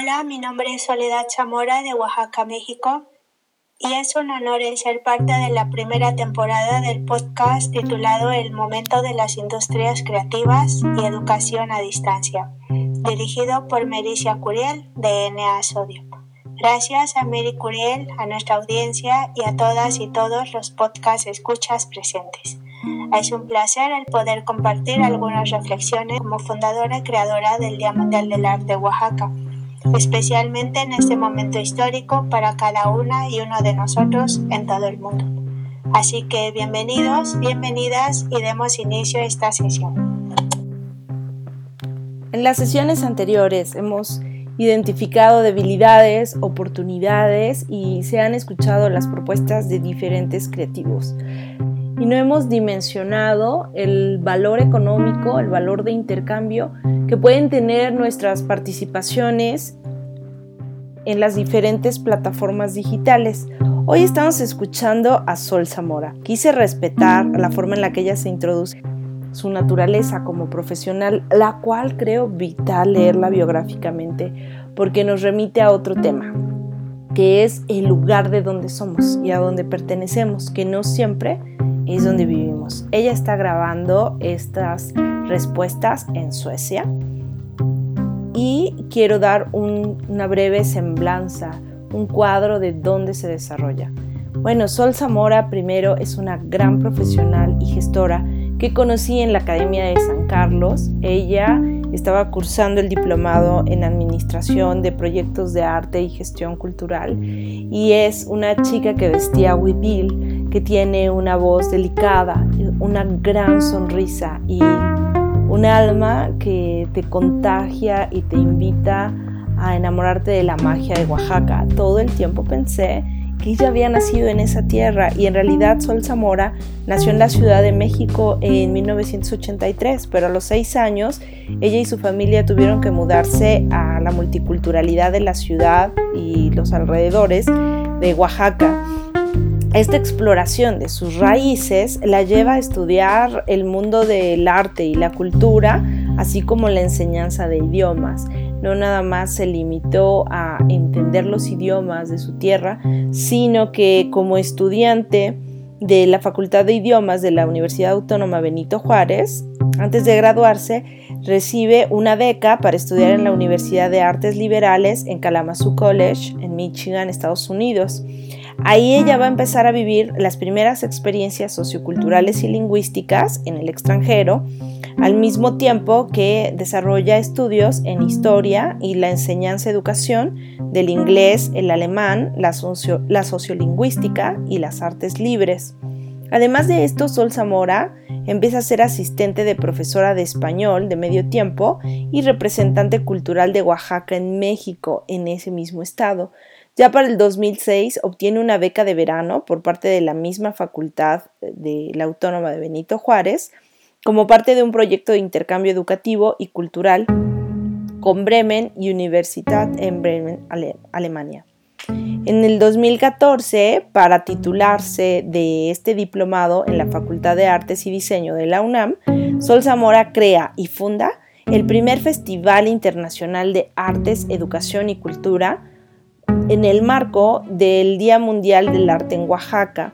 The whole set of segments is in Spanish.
Hola, mi nombre es Soledad Zamora de Oaxaca, México, y es un honor ser parte de la primera temporada del podcast titulado El momento de las industrias creativas y educación a distancia, dirigido por Mericia Curiel de NA Sodio. Gracias a Mary Curiel, a nuestra audiencia y a todas y todos los podcast escuchas presentes. Es un placer el poder compartir algunas reflexiones como fundadora y creadora del Día Mundial del Arte Oaxaca especialmente en este momento histórico para cada una y uno de nosotros en todo el mundo. Así que bienvenidos, bienvenidas y demos inicio a esta sesión. En las sesiones anteriores hemos identificado debilidades, oportunidades y se han escuchado las propuestas de diferentes creativos. Y no hemos dimensionado el valor económico, el valor de intercambio que pueden tener nuestras participaciones en las diferentes plataformas digitales. Hoy estamos escuchando a Sol Zamora. Quise respetar la forma en la que ella se introduce, su naturaleza como profesional, la cual creo vital leerla biográficamente porque nos remite a otro tema, que es el lugar de donde somos y a donde pertenecemos, que no siempre es donde vivimos. Ella está grabando estas respuestas en Suecia y quiero dar una breve semblanza, un cuadro de dónde se desarrolla. Bueno, Sol Zamora primero es una gran profesional y gestora que conocí en la Academia de San Carlos. Ella estaba cursando el diplomado en Administración de Proyectos de Arte y Gestión Cultural y es una chica que vestía huipil, que tiene una voz delicada, una gran sonrisa y un alma que te contagia y te invita a enamorarte de la magia de Oaxaca. Todo el tiempo pensé que ella había nacido en esa tierra y en realidad Sol Zamora nació en la Ciudad de México en 1983, pero a los seis años ella y su familia tuvieron que mudarse a la multiculturalidad de la ciudad y los alrededores de Oaxaca. Esta exploración de sus raíces la lleva a estudiar el mundo del arte y la cultura, así como la enseñanza de idiomas. No nada más se limitó a entender los idiomas de su tierra, sino que como estudiante de la Facultad de Idiomas de la Universidad Autónoma Benito Juárez, antes de graduarse, recibe una beca para estudiar en la Universidad de Artes Liberales en Kalamazoo College, en Michigan, Estados Unidos. Ahí ella va a empezar a vivir las primeras experiencias socioculturales y lingüísticas en el extranjero, al mismo tiempo que desarrolla estudios en historia y la enseñanza-educación del inglés, el alemán, la, la sociolingüística y las artes libres. Además de esto, Sol Zamora empieza a ser asistente de profesora de español de medio tiempo y representante cultural de Oaxaca en México, en ese mismo estado, ya para el 2006 obtiene una beca de verano por parte de la misma facultad de la Autónoma de Benito Juárez, como parte de un proyecto de intercambio educativo y cultural con Bremen Universität en Bremen, Alemania. En el 2014, para titularse de este diplomado en la Facultad de Artes y Diseño de la UNAM, Sol Zamora crea y funda el primer Festival Internacional de Artes, Educación y Cultura, en el marco del Día Mundial del Arte en Oaxaca.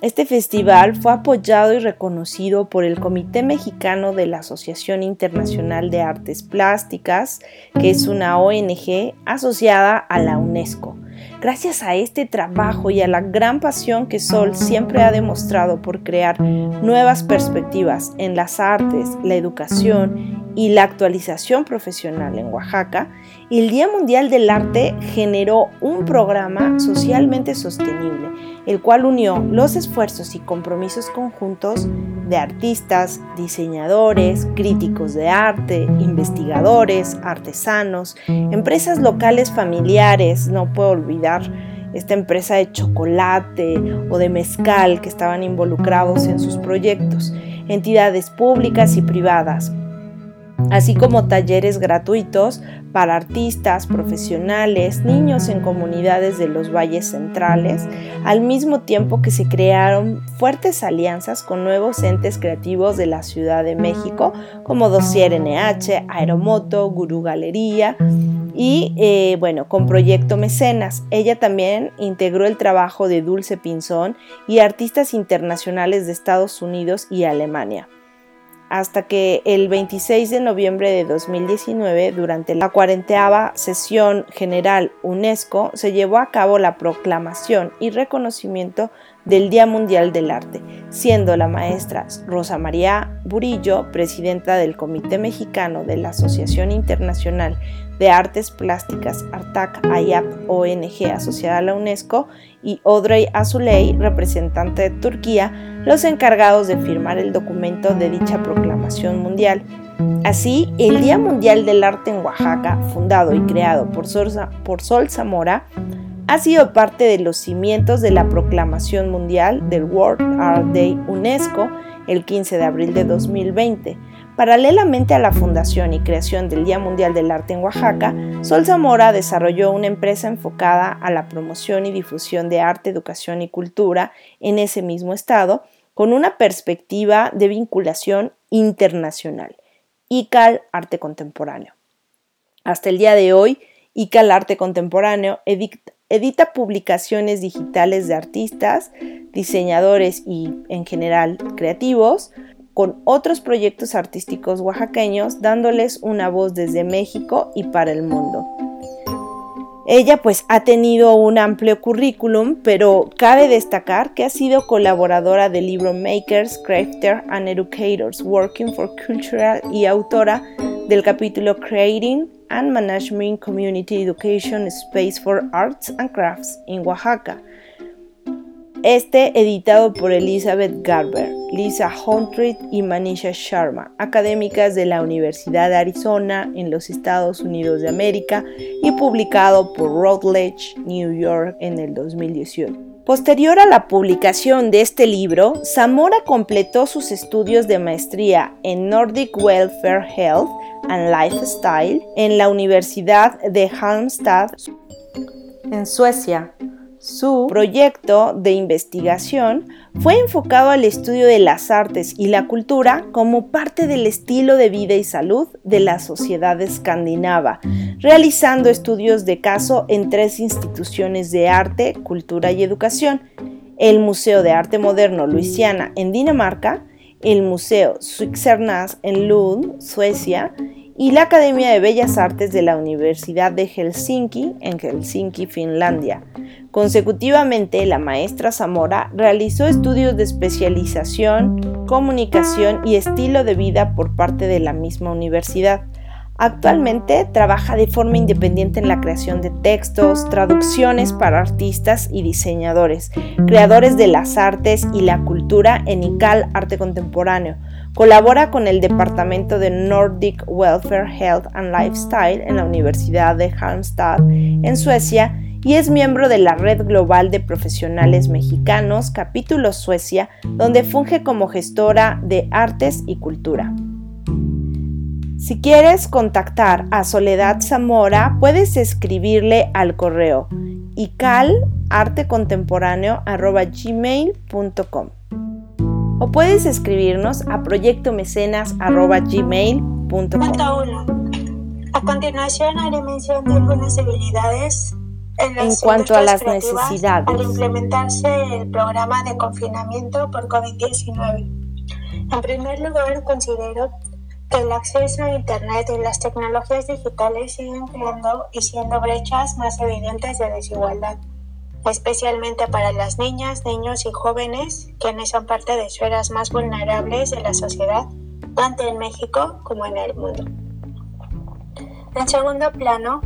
Este festival fue apoyado y reconocido por el Comité Mexicano de la Asociación Internacional de Artes Plásticas, que es una ONG asociada a la UNESCO. Gracias a este trabajo y a la gran pasión que Sol siempre ha demostrado por crear nuevas perspectivas en las artes, la educación y la actualización profesional en Oaxaca, el Día Mundial del Arte generó un programa socialmente sostenible, el cual unió los esfuerzos y compromisos conjuntos de artistas, diseñadores, críticos de arte, investigadores, artesanos, empresas locales familiares, no puedo olvidar esta empresa de chocolate o de mezcal que estaban involucrados en sus proyectos, entidades públicas y privadas, así como talleres gratuitos para artistas, profesionales, niños en comunidades de los valles centrales, al mismo tiempo que se crearon fuertes alianzas con nuevos entes creativos de la Ciudad de México, como Dossier NH, Aeromoto, Gurú Galería, y eh, bueno, con Proyecto Mecenas. Ella también integró el trabajo de Dulce Pinzón y artistas internacionales de Estados Unidos y Alemania hasta que el 26 de noviembre de 2019, durante la cuarenteava sesión general UNESCO, se llevó a cabo la proclamación y reconocimiento del Día Mundial del Arte, siendo la maestra Rosa María Burillo, presidenta del Comité Mexicano de la Asociación Internacional de Artes Plásticas Artac AYAP ONG asociada a la UNESCO, y Audrey Azuley, representante de Turquía, los encargados de firmar el documento de dicha proclamación mundial. Así, el Día Mundial del Arte en Oaxaca, fundado y creado por Sol Zamora, ha sido parte de los cimientos de la proclamación mundial del World Art Day UNESCO el 15 de abril de 2020. Paralelamente a la fundación y creación del Día Mundial del Arte en Oaxaca, Sol Zamora desarrolló una empresa enfocada a la promoción y difusión de arte, educación y cultura en ese mismo estado, con una perspectiva de vinculación internacional. ICAL Arte Contemporáneo. Hasta el día de hoy, ICAL Arte Contemporáneo edita publicaciones digitales de artistas, diseñadores y en general creativos, con otros proyectos artísticos oaxaqueños, dándoles una voz desde México y para el mundo. Ella pues ha tenido un amplio currículum, pero cabe destacar que ha sido colaboradora de libro Makers, Crafters and Educators Working for Cultural y autora del capítulo Creating and Management Community Education Space for Arts and Crafts in Oaxaca. Este editado por Elizabeth Garber, Lisa Huntred y Manisha Sharma, académicas de la Universidad de Arizona en los Estados Unidos de América y publicado por Routledge, New York en el 2018. Posterior a la publicación de este libro, Zamora completó sus estudios de maestría en Nordic Welfare Health and Lifestyle en la Universidad de Halmstad, en Suecia. Su proyecto de investigación fue enfocado al estudio de las artes y la cultura como parte del estilo de vida y salud de la sociedad escandinava, realizando estudios de caso en tres instituciones de arte, cultura y educación, el Museo de Arte Moderno Luisiana en Dinamarca, el Museo Suixernas en Lund, Suecia, y la Academia de Bellas Artes de la Universidad de Helsinki, en Helsinki, Finlandia. Consecutivamente, la maestra Zamora realizó estudios de especialización, comunicación y estilo de vida por parte de la misma universidad. Actualmente trabaja de forma independiente en la creación de textos, traducciones para artistas y diseñadores, creadores de las artes y la cultura en ICAL Arte Contemporáneo. Colabora con el Departamento de Nordic Welfare, Health and Lifestyle en la Universidad de Halmstad, en Suecia, y es miembro de la Red Global de Profesionales Mexicanos, capítulo Suecia, donde funge como gestora de artes y cultura. Si quieres contactar a Soledad Zamora, puedes escribirle al correo icalartecontemporáneo.gmail.com o puedes escribirnos a proyectomecenas.gmail.com A continuación haré mención de algunas habilidades en, en cuanto a las necesidades. Al implementarse el programa de confinamiento por COVID-19. En primer lugar, considero que el acceso a Internet y las tecnologías digitales siguen creando y siendo brechas más evidentes de desigualdad, especialmente para las niñas, niños y jóvenes, quienes son parte de esferas más vulnerables de la sociedad, tanto en México como en el mundo. En segundo plano,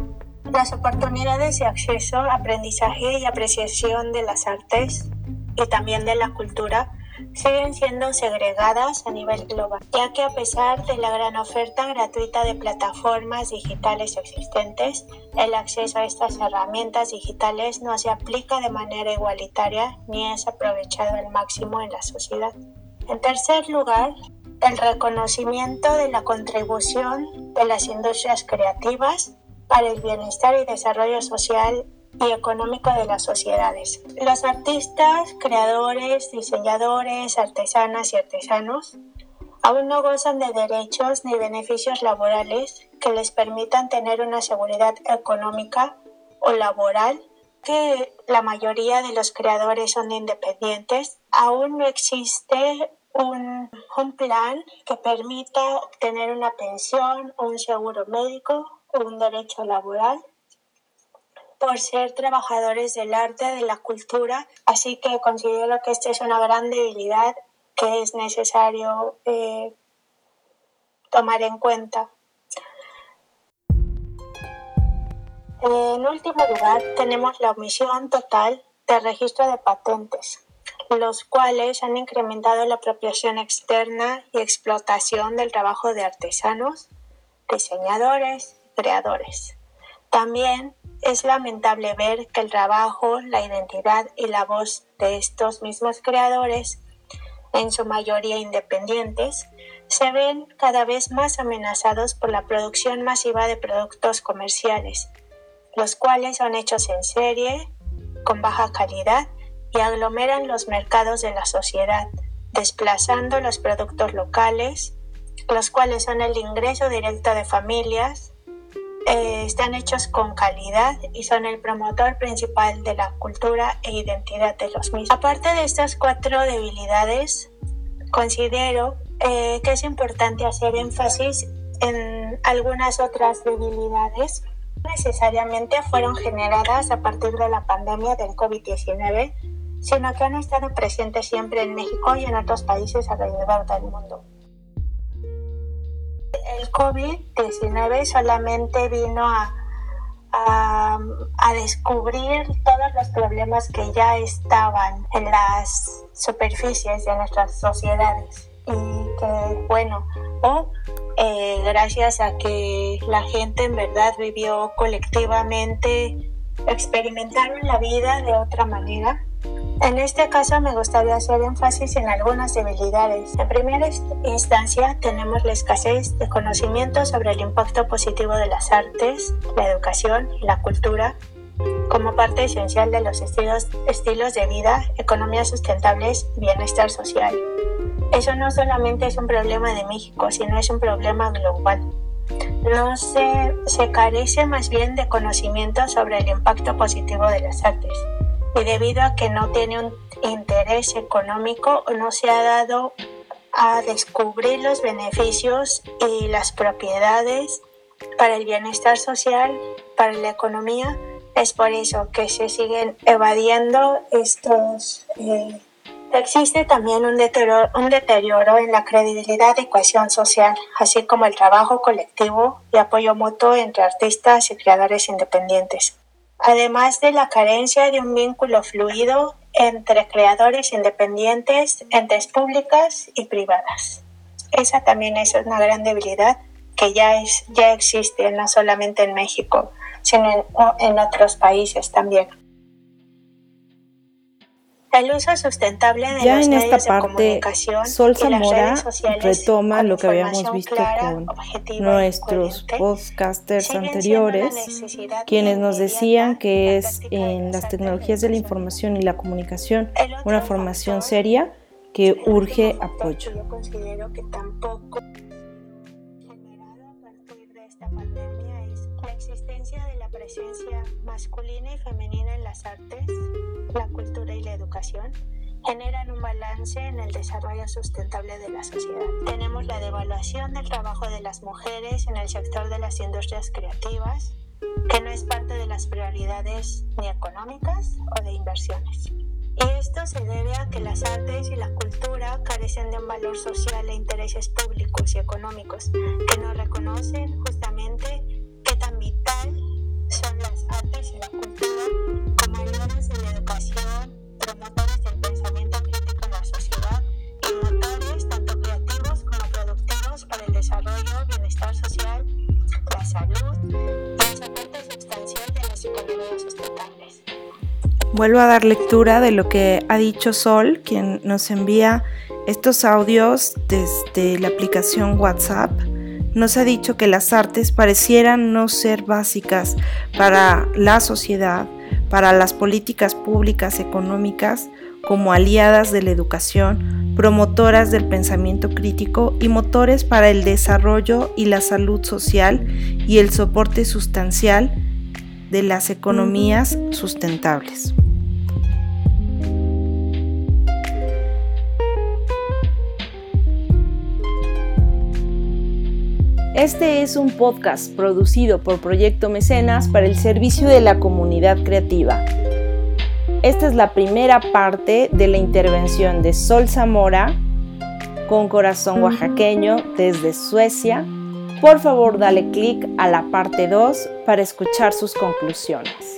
las oportunidades de acceso, aprendizaje y apreciación de las artes y también de la cultura siguen siendo segregadas a nivel global, ya que a pesar de la gran oferta gratuita de plataformas digitales existentes, el acceso a estas herramientas digitales no se aplica de manera igualitaria ni es aprovechado al máximo en la sociedad. En tercer lugar, el reconocimiento de la contribución de las industrias creativas para el bienestar y desarrollo social y económico de las sociedades. Los artistas, creadores, diseñadores, artesanas y artesanos aún no gozan de derechos ni beneficios laborales que les permitan tener una seguridad económica o laboral, que la mayoría de los creadores son independientes. Aún no existe un, un plan que permita obtener una pensión, un seguro médico un derecho laboral por ser trabajadores del arte, de la cultura, así que considero que esta es una gran debilidad que es necesario eh, tomar en cuenta. En último lugar, tenemos la omisión total del registro de patentes, los cuales han incrementado la apropiación externa y explotación del trabajo de artesanos, diseñadores creadores. También es lamentable ver que el trabajo, la identidad y la voz de estos mismos creadores, en su mayoría independientes, se ven cada vez más amenazados por la producción masiva de productos comerciales, los cuales son hechos en serie, con baja calidad y aglomeran los mercados de la sociedad, desplazando los productos locales, los cuales son el ingreso directo de familias, eh, están hechos con calidad y son el promotor principal de la cultura e identidad de los mismos. Aparte de estas cuatro debilidades, considero eh, que es importante hacer énfasis en algunas otras debilidades necesariamente fueron generadas a partir de la pandemia del COVID-19, sino que han estado presentes siempre en México y en otros países alrededor del mundo. El COVID-19 solamente vino a, a, descubrir todos los problemas que ya estaban en las superficies de nuestras sociedades y que bueno, o eh, gracias a que la gente en verdad vivió colectivamente, experimentaron la vida de otra manera. En este caso me gustaría hacer énfasis en algunas debilidades. En primera instancia tenemos la escasez de conocimiento sobre el impacto positivo de las artes, la educación y la cultura como parte esencial de los estilos, de vida, economías sustentables y bienestar social. Eso no solamente es un problema de México, sino es un problema global. No se, se carece más bien de conocimiento sobre el impacto positivo de las artes y debido a que no tiene un interés económico no se ha dado a descubrir los beneficios y las propiedades para el bienestar social, para la economía. Es por eso que se siguen evadiendo estos eh, Existe también un deterioro, en la credibilidad y cohesión social, así como el trabajo colectivo y apoyo mutuo entre artistas y creadores independientes, además de la carencia de un vínculo fluido entre creadores independientes, entes públicas y privadas. Esa también es una gran debilidad que ya, es, ya existe no solamente en México, sino en otros países también. El uso sustentable de ya los en esta parte, Sol Zamora retoma lo que habíamos visto clara, con nuestros podcasters anteriores, quienes nos decían que es en las tecnologías de la información y la comunicación una formación seria que urge apoyo. Yo considero que tampoco generado a partir de esta pandemia presencia masculina y femenina en las artes, la cultura y la educación generan un balance en el desarrollo sustentable de la sociedad. Tenemos la devaluación del trabajo de las mujeres en el sector de las industrias creativas, que no es parte de las prioridades ni económicas o de inversiones. Y esto se debe a que las artes y la cultura carecen de un valor social e intereses públicos y económicos que no reconocen justamente son las artes y la cultura como aliadas en la educación, promotores del pensamiento crítico en la sociedad y motores tanto creativos como productivos para el desarrollo, bienestar social, la salud y el soporte sustancial de las economías sustentables. Vuelvo a dar lectura de lo que ha dicho Sol, quien nos envía estos audios desde la aplicación WhatsApp. Nos ha dicho que las artes parecieran no ser básicas para la sociedad, para las políticas públicas económicas, como aliadas de la educación, promotoras del pensamiento crítico y motores para el desarrollo y la salud social y el soporte sustancial de las economías sustentables. Este es un podcast producido por Proyecto Mecenas para el servicio de la comunidad creativa. Esta es la primera parte de la intervención de Sol Zamora con corazón oaxaqueño desde Suecia. Por favor, dale clic a la parte 2 para escuchar sus conclusiones.